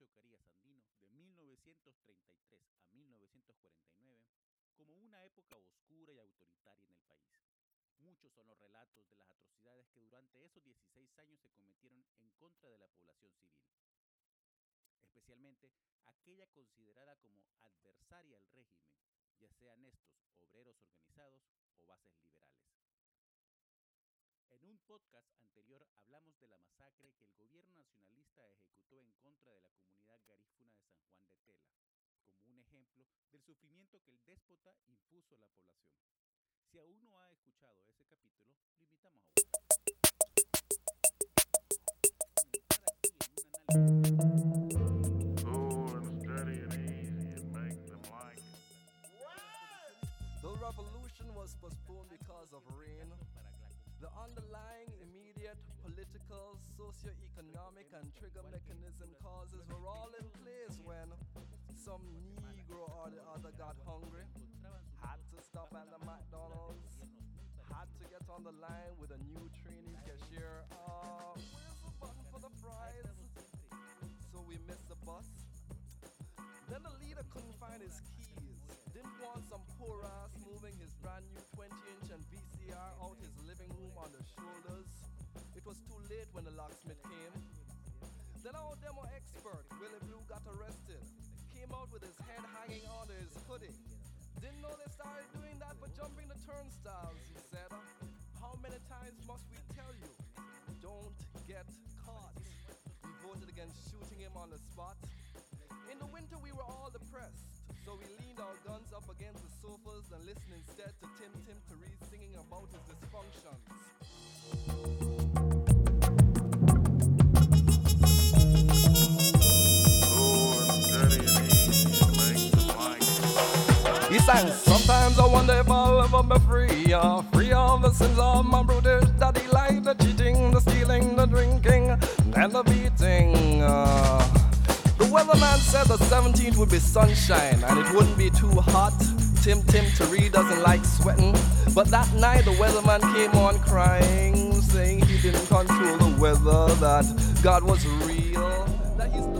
Andino de 1933 a 1949 como una época oscura y autoritaria en el país. Muchos son los relatos de las atrocidades que durante esos 16 años se cometieron en contra de la población civil, especialmente aquella considerada como adversaria al régimen, ya sean estos obreros organizados o bases liberales. En un podcast anterior hablamos de la masacre que el gobierno nacionalista ejecutó en contra de la comunidad garífuna de San Juan de Tela, como un ejemplo del sufrimiento que el déspota impuso a la población. Si aún no ha escuchado ese capítulo, lo invitamos a The revolution was postponed because of rain. The underlying immediate political, socio-economic, and trigger mechanism causes were all in place when some Negro or the other got hungry, had to stop at the McDonald's, had to get on the line with a new trainee cashier. Uh, where's the button for the fries? So we missed the bus. Then the leader couldn't find his keys. Didn't want some poor ass when the locksmith came. Then our demo expert, Willie Blue, got arrested. Came out with his head hanging onto his hoodie. Didn't know they started doing that but jumping the turnstiles, he said. How many times must we tell you? Don't get caught. We voted against shooting him on the spot. In the winter, we were all depressed, so we leaned our guns up against the sofas and listened instead to Tim Tim Therese singing about his dysfunctions. Sang, Sometimes I wonder if I'll ever be free. Uh, free of the sins of my brutish daddy, like the cheating, the stealing, the drinking, and the beating. Uh, the weatherman said the 17th would be sunshine and it wouldn't be too hot. Tim Tim Teree doesn't like sweating. But that night the weatherman came on crying, saying he didn't control the weather, that God was real, that he's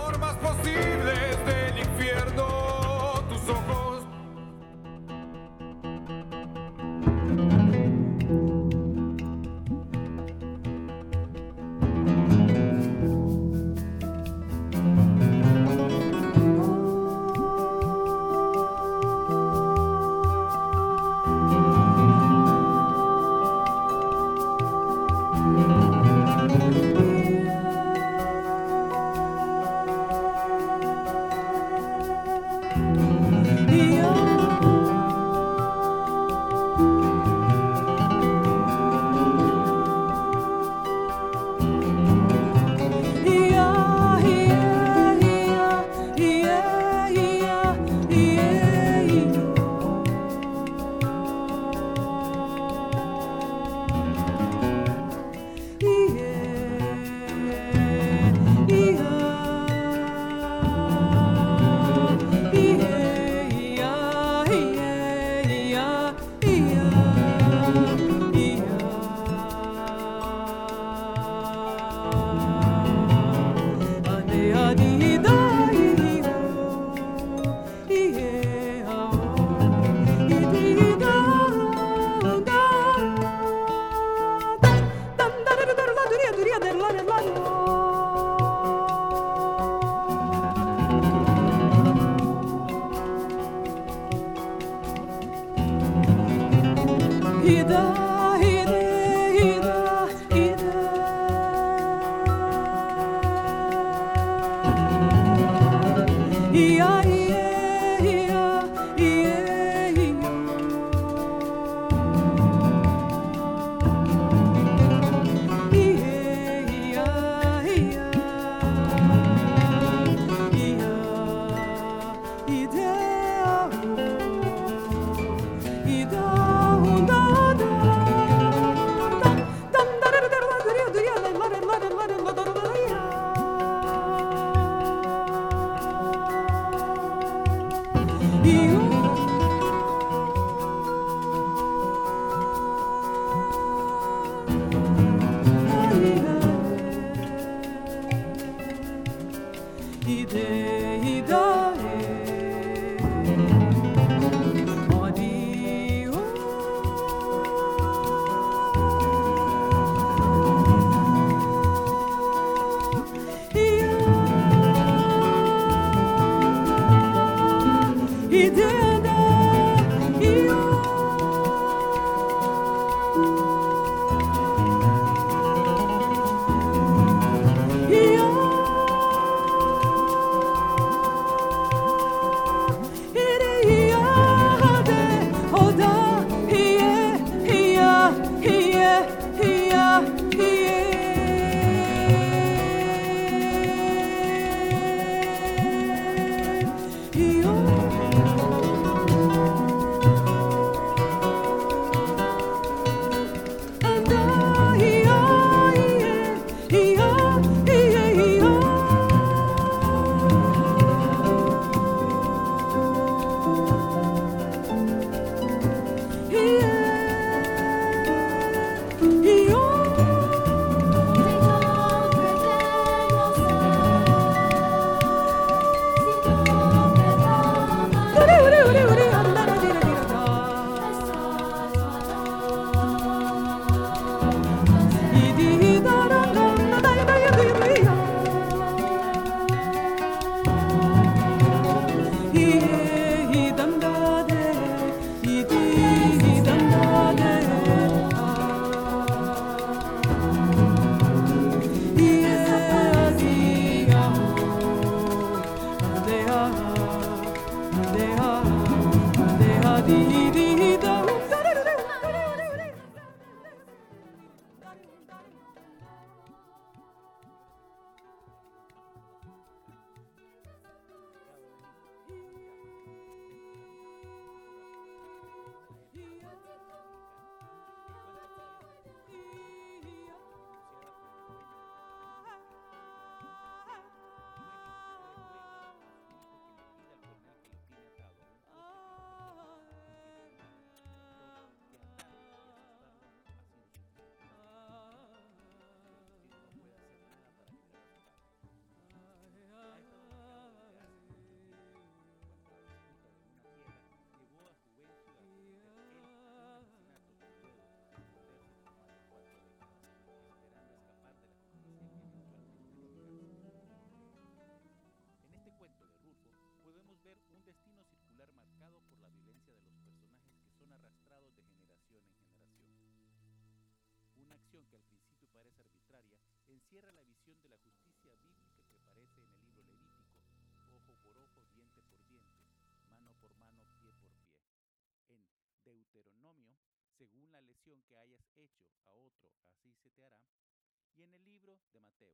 En el libro de Mateo,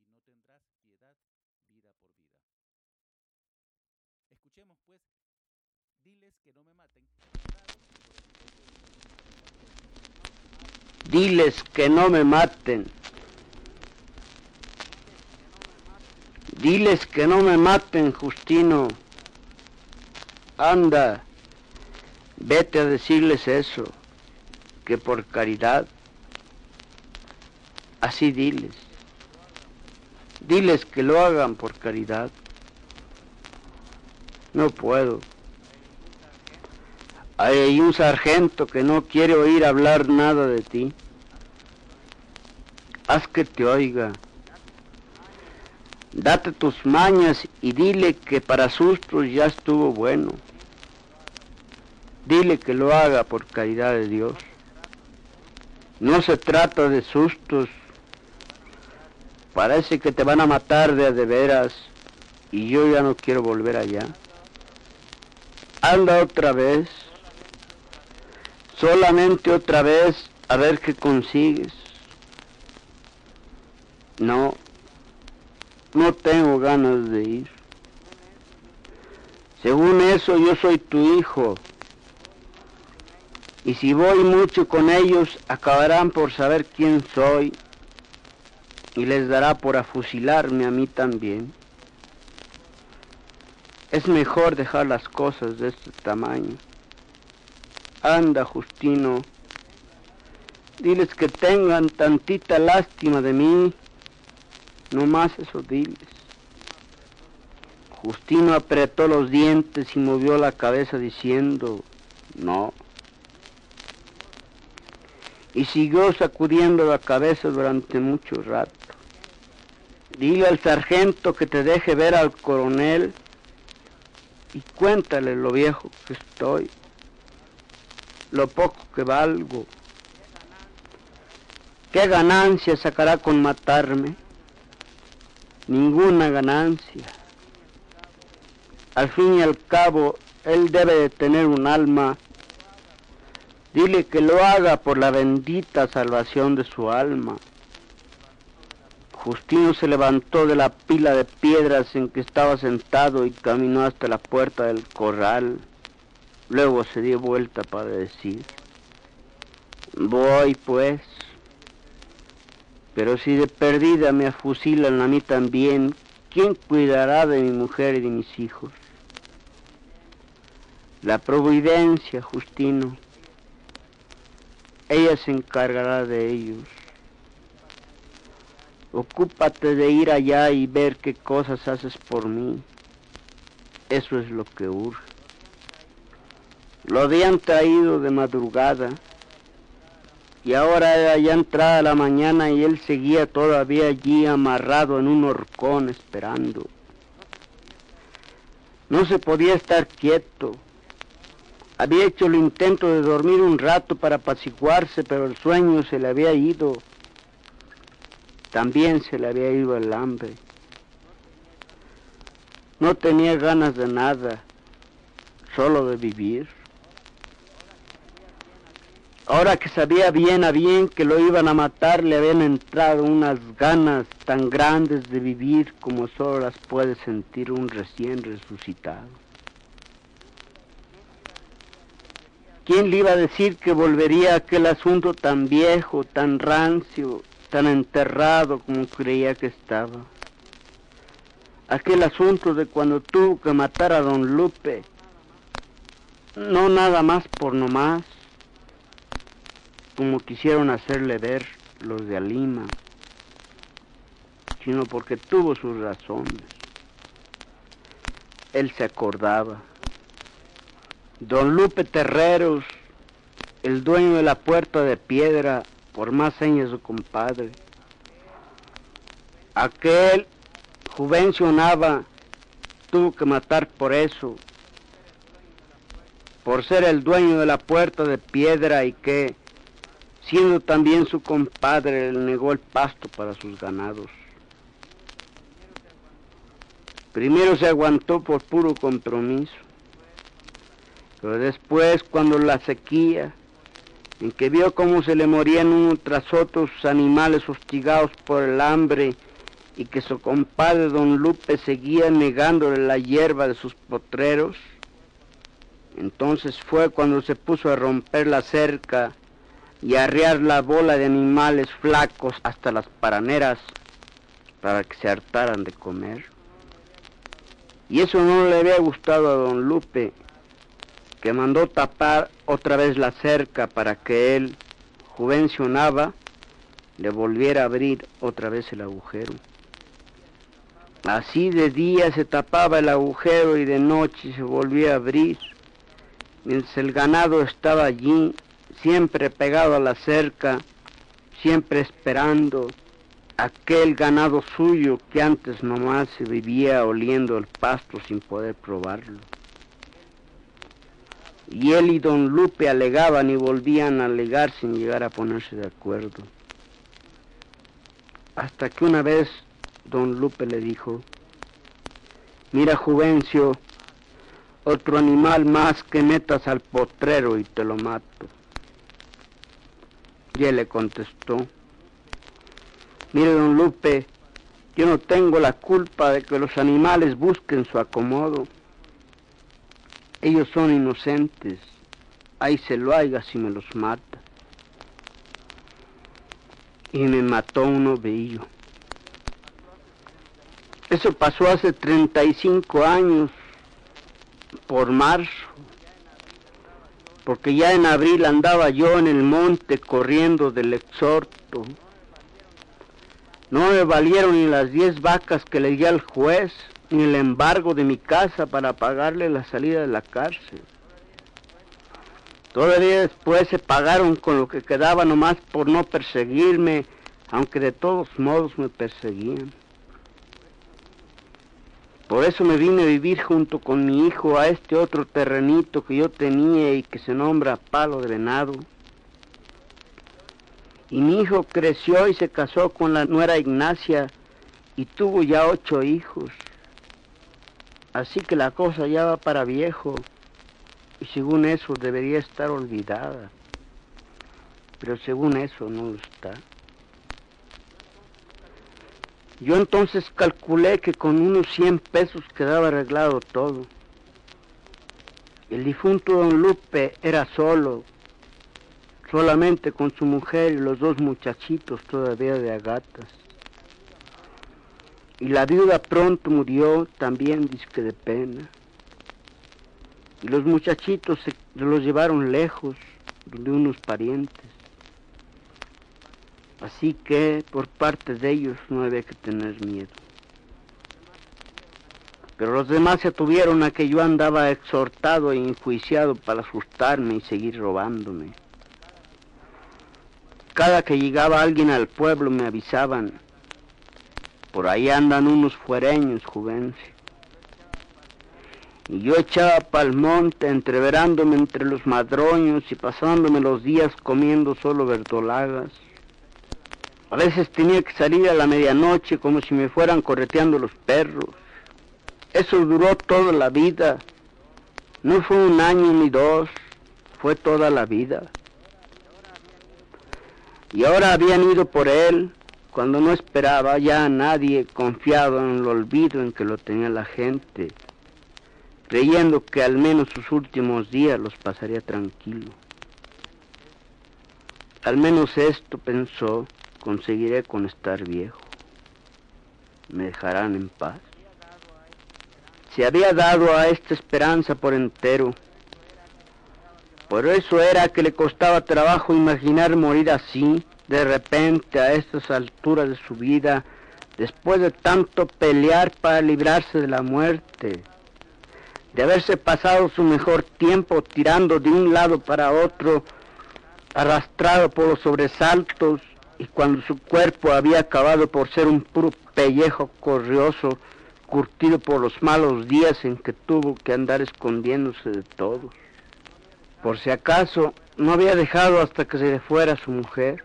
y no tendrás piedad vida por vida. Escuchemos pues, diles que no me maten. Diles que no me maten. Diles que no me maten, Justino. Anda, vete a decirles eso, que por caridad, así diles. Diles que lo hagan por caridad. No puedo. Hay un sargento que no quiere oír hablar nada de ti. Haz que te oiga. Date tus mañas y dile que para sustos ya estuvo bueno. Dile que lo haga por caridad de Dios. No se trata de sustos. Parece que te van a matar de veras y yo ya no quiero volver allá. Anda otra vez. Solamente otra vez a ver qué consigues. No, no tengo ganas de ir. Según eso, yo soy tu hijo. Y si voy mucho con ellos, acabarán por saber quién soy y les dará por afusilarme a mí también. Es mejor dejar las cosas de este tamaño. Anda, Justino, diles que tengan tantita lástima de mí no más eso diles. Justino apretó los dientes y movió la cabeza diciendo, no. Y siguió sacudiendo la cabeza durante mucho rato. Dile al sargento que te deje ver al coronel y cuéntale lo viejo que estoy, lo poco que valgo. ¿Qué ganancia sacará con matarme? ninguna ganancia. Al fin y al cabo, él debe de tener un alma. Dile que lo haga por la bendita salvación de su alma. Justino se levantó de la pila de piedras en que estaba sentado y caminó hasta la puerta del corral. Luego se dio vuelta para decir, voy pues. Pero si de perdida me afusilan a mí también, ¿quién cuidará de mi mujer y de mis hijos? La providencia, Justino. Ella se encargará de ellos. Ocúpate de ir allá y ver qué cosas haces por mí. Eso es lo que urge. Lo habían traído de madrugada y ahora era ya entrada la mañana y él seguía todavía allí amarrado en un horcón esperando. No se podía estar quieto. Había hecho el intento de dormir un rato para apaciguarse, pero el sueño se le había ido. También se le había ido el hambre. No tenía ganas de nada, solo de vivir. Ahora que sabía bien a bien que lo iban a matar, le habían entrado unas ganas tan grandes de vivir como solo las puede sentir un recién resucitado. ¿Quién le iba a decir que volvería a aquel asunto tan viejo, tan rancio, tan enterrado como creía que estaba? Aquel asunto de cuando tuvo que matar a don Lupe, no nada más por nomás, como quisieron hacerle ver los de Alima, sino porque tuvo sus razones. Él se acordaba. Don Lupe Terreros, el dueño de la puerta de piedra, por más señas su compadre. Aquel Juvencio Nava tuvo que matar por eso, por ser el dueño de la puerta de piedra y que siendo también su compadre, le negó el pasto para sus ganados. Primero se aguantó por puro compromiso, pero después cuando la sequía, en que vio cómo se le morían uno tras otros animales hostigados por el hambre y que su compadre don Lupe seguía negándole la hierba de sus potreros, entonces fue cuando se puso a romper la cerca y arriar la bola de animales flacos hasta las paraneras para que se hartaran de comer. Y eso no le había gustado a don Lupe, que mandó tapar otra vez la cerca para que él, juvencionaba, le volviera a abrir otra vez el agujero. Así de día se tapaba el agujero y de noche se volvía a abrir. Mientras el ganado estaba allí, siempre pegado a la cerca, siempre esperando aquel ganado suyo que antes nomás se vivía oliendo el pasto sin poder probarlo. Y él y don Lupe alegaban y volvían a alegar sin llegar a ponerse de acuerdo. Hasta que una vez don Lupe le dijo, mira Juvencio, otro animal más que metas al potrero y te lo mato. Y él le contestó, mire don Lupe, yo no tengo la culpa de que los animales busquen su acomodo. Ellos son inocentes, ahí se lo haga si me los mata. Y me mató un ovillo. Eso pasó hace 35 años, por marzo porque ya en abril andaba yo en el monte corriendo del exhorto. No me valieron ni las diez vacas que le di al juez, ni el embargo de mi casa para pagarle la salida de la cárcel. Todavía después se pagaron con lo que quedaba nomás por no perseguirme, aunque de todos modos me perseguían. Por eso me vine a vivir junto con mi hijo a este otro terrenito que yo tenía y que se nombra Palo de Venado. Y mi hijo creció y se casó con la nuera Ignacia y tuvo ya ocho hijos. Así que la cosa ya va para viejo y según eso debería estar olvidada. Pero según eso no lo está. Yo entonces calculé que con unos 100 pesos quedaba arreglado todo. El difunto don Lupe era solo, solamente con su mujer y los dos muchachitos todavía de agatas. Y la viuda pronto murió también disque de pena. Y los muchachitos se los llevaron lejos, donde unos parientes. Así que por parte de ellos no había que tener miedo. Pero los demás se atuvieron a que yo andaba exhortado e enjuiciado para asustarme y seguir robándome. Cada que llegaba alguien al pueblo me avisaban, por ahí andan unos fuereños, juvencio. Y yo echaba pa'l monte, entreverándome entre los madroños y pasándome los días comiendo solo verdolagas. A veces tenía que salir a la medianoche como si me fueran correteando los perros. Eso duró toda la vida. No fue un año ni dos, fue toda la vida. Y ahora habían ido por él cuando no esperaba ya nadie confiado en el olvido en que lo tenía la gente, creyendo que al menos sus últimos días los pasaría tranquilo. Al menos esto pensó, conseguiré con estar viejo. Me dejarán en paz. Se había dado a esta esperanza por entero. Por eso era que le costaba trabajo imaginar morir así, de repente a estas alturas de su vida, después de tanto pelear para librarse de la muerte, de haberse pasado su mejor tiempo tirando de un lado para otro, arrastrado por los sobresaltos, y cuando su cuerpo había acabado por ser un puro pellejo corrioso, curtido por los malos días en que tuvo que andar escondiéndose de todos. Por si acaso, no había dejado hasta que se le fuera su mujer.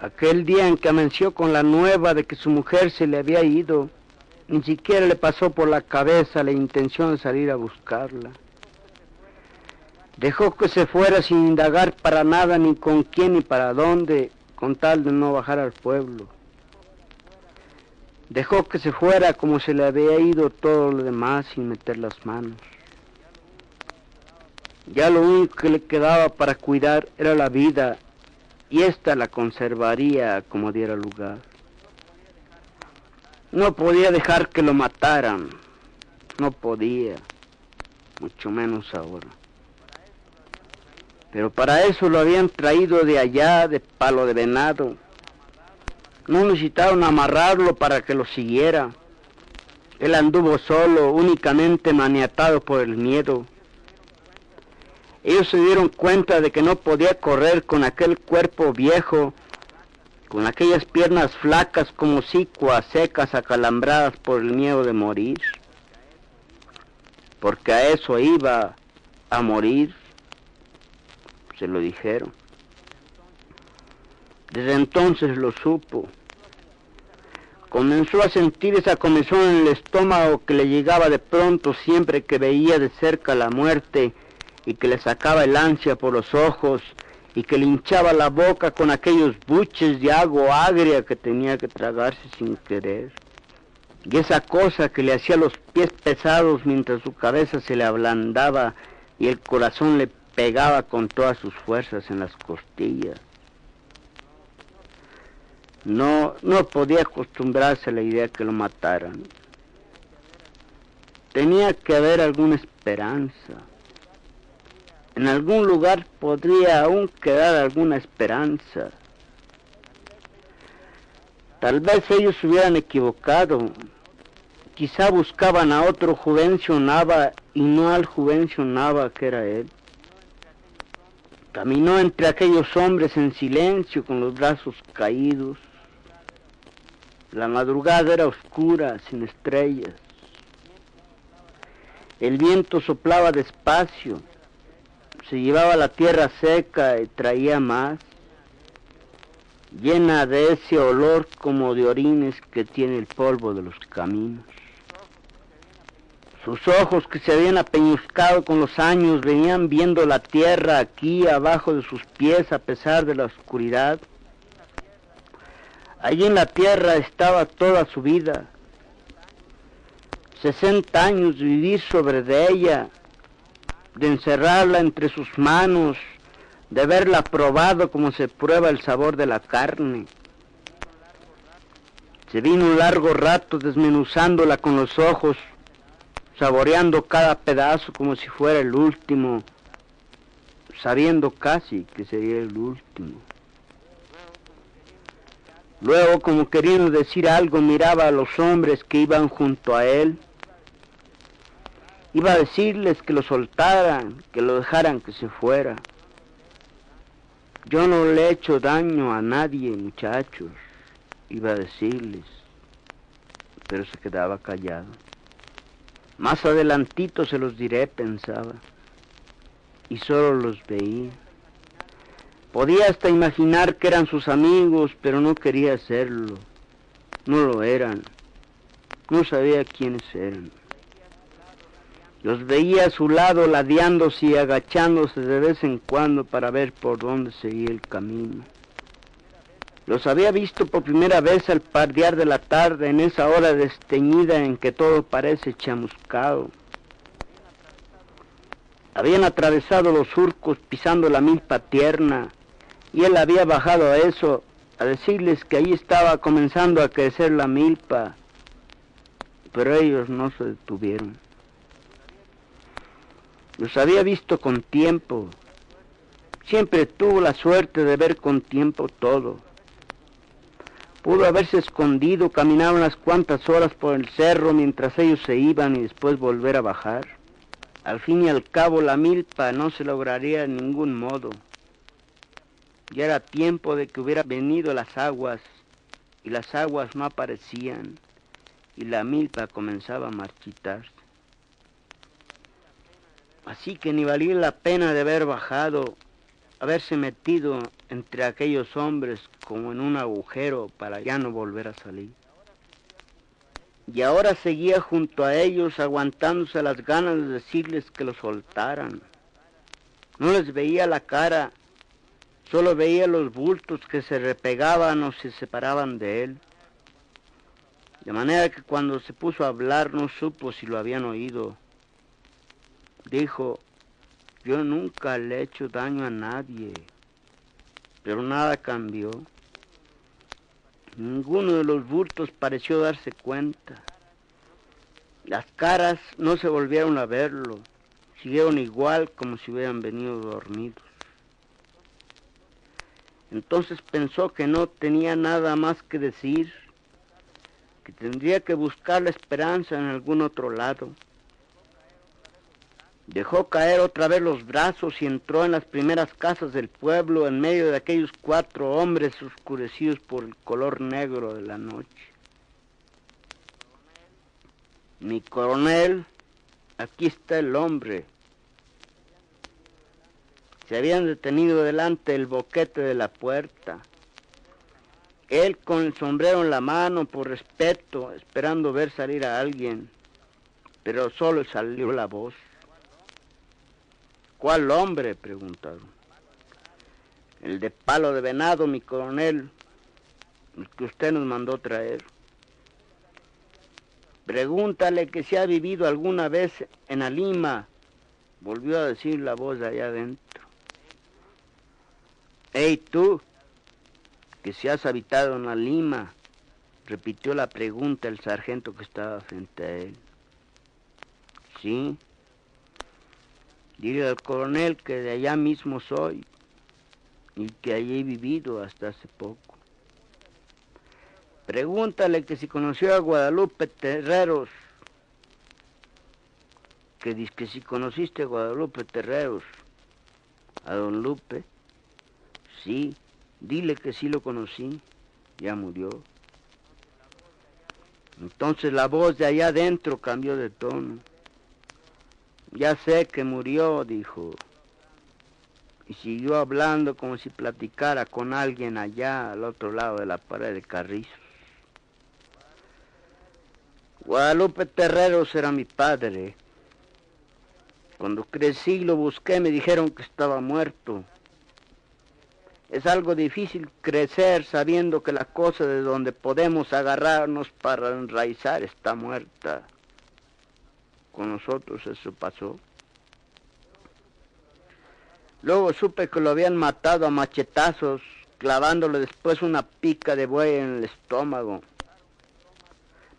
Aquel día en que amenció con la nueva de que su mujer se le había ido, ni siquiera le pasó por la cabeza la intención de salir a buscarla. Dejó que se fuera sin indagar para nada ni con quién ni para dónde, con tal de no bajar al pueblo. Dejó que se fuera como se le había ido todo lo demás sin meter las manos. Ya lo único que le quedaba para cuidar era la vida y ésta la conservaría como diera lugar. No podía dejar que lo mataran, no podía, mucho menos ahora. Pero para eso lo habían traído de allá, de palo de venado. No necesitaron amarrarlo para que lo siguiera. Él anduvo solo, únicamente maniatado por el miedo. Ellos se dieron cuenta de que no podía correr con aquel cuerpo viejo, con aquellas piernas flacas como sicuas secas acalambradas por el miedo de morir, porque a eso iba a morir, se lo dijeron. Desde entonces lo supo. Comenzó a sentir esa comezón en el estómago que le llegaba de pronto siempre que veía de cerca la muerte y que le sacaba el ansia por los ojos y que le hinchaba la boca con aquellos buches de agua agria que tenía que tragarse sin querer. Y esa cosa que le hacía los pies pesados mientras su cabeza se le ablandaba y el corazón le pegaba con todas sus fuerzas en las costillas. No, no podía acostumbrarse a la idea que lo mataran. Tenía que haber alguna esperanza. En algún lugar podría aún quedar alguna esperanza. Tal vez ellos hubieran equivocado. Quizá buscaban a otro Juvencio Nava y no al Juvencio Nava que era él. Caminó entre aquellos hombres en silencio con los brazos caídos. La madrugada era oscura, sin estrellas. El viento soplaba despacio, se llevaba la tierra seca y traía más, llena de ese olor como de orines que tiene el polvo de los caminos. Sus ojos que se habían apeñuscado con los años venían viendo la tierra aquí abajo de sus pies a pesar de la oscuridad. Allí en la tierra estaba toda su vida. Sesenta años vivir sobre de ella, de encerrarla entre sus manos, de haberla probado como se prueba el sabor de la carne. Se vino un largo rato desmenuzándola con los ojos, saboreando cada pedazo como si fuera el último, sabiendo casi que sería el último. Luego, como queriendo decir algo, miraba a los hombres que iban junto a él. Iba a decirles que lo soltaran, que lo dejaran que se fuera. Yo no le he hecho daño a nadie, muchachos, iba a decirles, pero se quedaba callado. Más adelantito se los diré, pensaba, y solo los veía. Podía hasta imaginar que eran sus amigos, pero no quería hacerlo. No lo eran. No sabía quiénes eran. Los veía a su lado ladeándose y agachándose de vez en cuando para ver por dónde seguía el camino. Los había visto por primera vez al pardear de la tarde, en esa hora desteñida en que todo parece chamuscado. Habían atravesado los surcos pisando la milpa tierna, y él había bajado a eso, a decirles que allí estaba comenzando a crecer la milpa, pero ellos no se detuvieron. Los había visto con tiempo, siempre tuvo la suerte de ver con tiempo todo. Pudo haberse escondido, caminar unas cuantas horas por el cerro mientras ellos se iban y después volver a bajar. Al fin y al cabo la milpa no se lograría de ningún modo. Ya era tiempo de que hubieran venido las aguas y las aguas no aparecían y la milpa comenzaba a marchitarse. Así que ni valía la pena de haber bajado, haberse metido entre aquellos hombres como en un agujero para ya no volver a salir. Y ahora seguía junto a ellos aguantándose las ganas de decirles que lo soltaran. No les veía la cara, solo veía los bultos que se repegaban o se separaban de él. De manera que cuando se puso a hablar no supo si lo habían oído. Dijo, yo nunca le he hecho daño a nadie, pero nada cambió. Ninguno de los bultos pareció darse cuenta. Las caras no se volvieron a verlo, siguieron igual como si hubieran venido dormidos. Entonces pensó que no tenía nada más que decir, que tendría que buscar la esperanza en algún otro lado. Dejó caer otra vez los brazos y entró en las primeras casas del pueblo en medio de aquellos cuatro hombres oscurecidos por el color negro de la noche. Mi coronel, aquí está el hombre. Se habían detenido delante del boquete de la puerta. Él con el sombrero en la mano por respeto, esperando ver salir a alguien, pero solo salió la voz. ¿Cuál hombre? preguntaron. El de palo de venado, mi coronel, el que usted nos mandó traer. Pregúntale que si ha vivido alguna vez en Alima, volvió a decir la voz de allá adentro. Hey tú, que si has habitado en Alima, repitió la pregunta el sargento que estaba frente a él. Sí, Dile al coronel que de allá mismo soy y que allí he vivido hasta hace poco. Pregúntale que si conoció a Guadalupe Terreros, que dice que si conociste a Guadalupe Terreros, a don Lupe, sí, dile que sí lo conocí, ya murió. Entonces la voz de allá adentro cambió de tono. Ya sé que murió, dijo. Y siguió hablando como si platicara con alguien allá al otro lado de la pared de Carrizos. Guadalupe Terreros era mi padre. Cuando crecí lo busqué, me dijeron que estaba muerto. Es algo difícil crecer sabiendo que la cosa de donde podemos agarrarnos para enraizar está muerta con nosotros eso pasó. Luego supe que lo habían matado a machetazos, clavándole después una pica de buey en el estómago.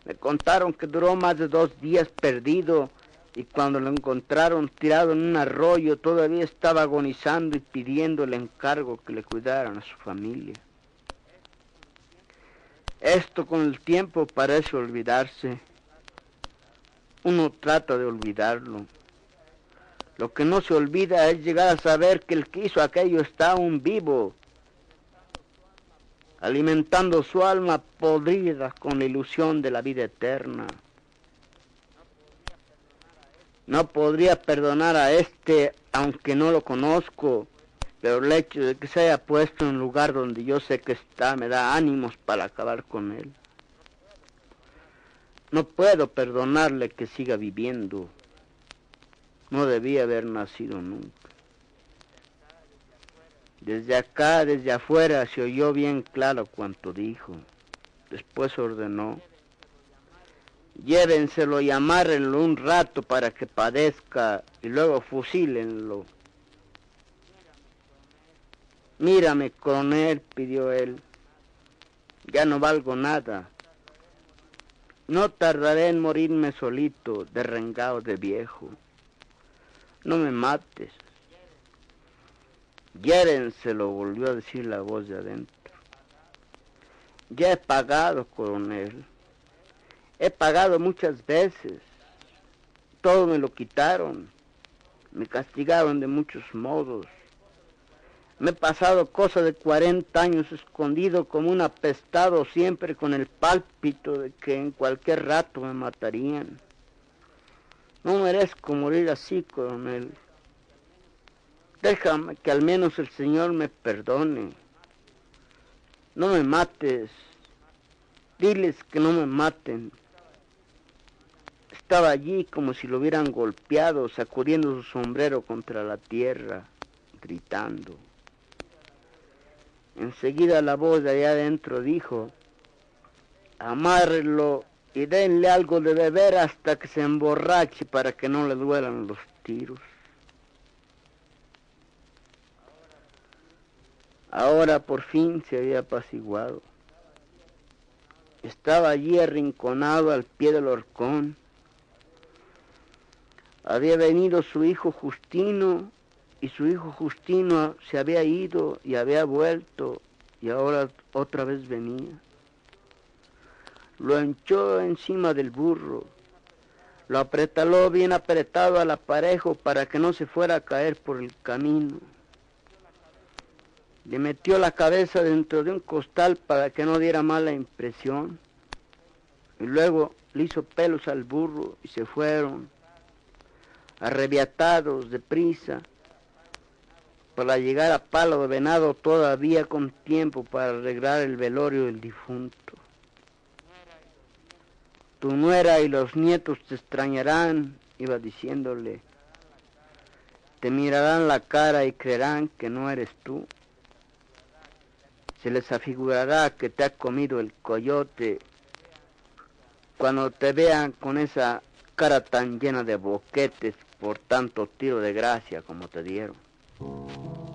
Me contaron que duró más de dos días perdido y cuando lo encontraron tirado en un arroyo todavía estaba agonizando y pidiendo el encargo que le cuidaran a su familia. Esto con el tiempo parece olvidarse uno trata de olvidarlo. Lo que no se olvida es llegar a saber que el que hizo aquello está aún vivo, alimentando su alma podrida con la ilusión de la vida eterna. No podría perdonar a este, aunque no lo conozco, pero el hecho de que se haya puesto en un lugar donde yo sé que está me da ánimos para acabar con él. No puedo perdonarle que siga viviendo. No debía haber nacido nunca. Desde acá, desde afuera, se oyó bien claro cuanto dijo. Después ordenó, llévenselo y amárrenlo un rato para que padezca y luego fusílenlo. Mírame, coronel, pidió él, ya no valgo nada. No tardaré en morirme solito, derrengado de viejo. No me mates. Llévenselo, volvió a decir la voz de adentro. Ya he pagado, coronel. He pagado muchas veces. Todo me lo quitaron. Me castigaron de muchos modos. Me he pasado cosa de 40 años escondido como un apestado siempre con el pálpito de que en cualquier rato me matarían. No merezco morir así, coronel. Déjame que al menos el Señor me perdone. No me mates. Diles que no me maten. Estaba allí como si lo hubieran golpeado, sacudiendo su sombrero contra la tierra, gritando. Enseguida la voz de allá adentro dijo, amárrelo y denle algo de beber hasta que se emborrache para que no le duelan los tiros. Ahora por fin se había apaciguado. Estaba allí arrinconado al pie del horcón. Había venido su hijo Justino y su hijo Justino se había ido y había vuelto y ahora otra vez venía. Lo hinchó encima del burro, lo apretaló bien apretado al aparejo para que no se fuera a caer por el camino. Le metió la cabeza dentro de un costal para que no diera mala impresión. Y luego le hizo pelos al burro y se fueron, arrebiatados, deprisa, para llegar a Palo de Venado todavía con tiempo para arreglar el velorio del difunto. Tu nuera y los nietos te extrañarán, iba diciéndole. Te mirarán la cara y creerán que no eres tú se les afigurará que te ha comido el coyote cuando te vean con esa cara tan llena de boquetes por tanto tiro de gracia como te dieron. Thank you.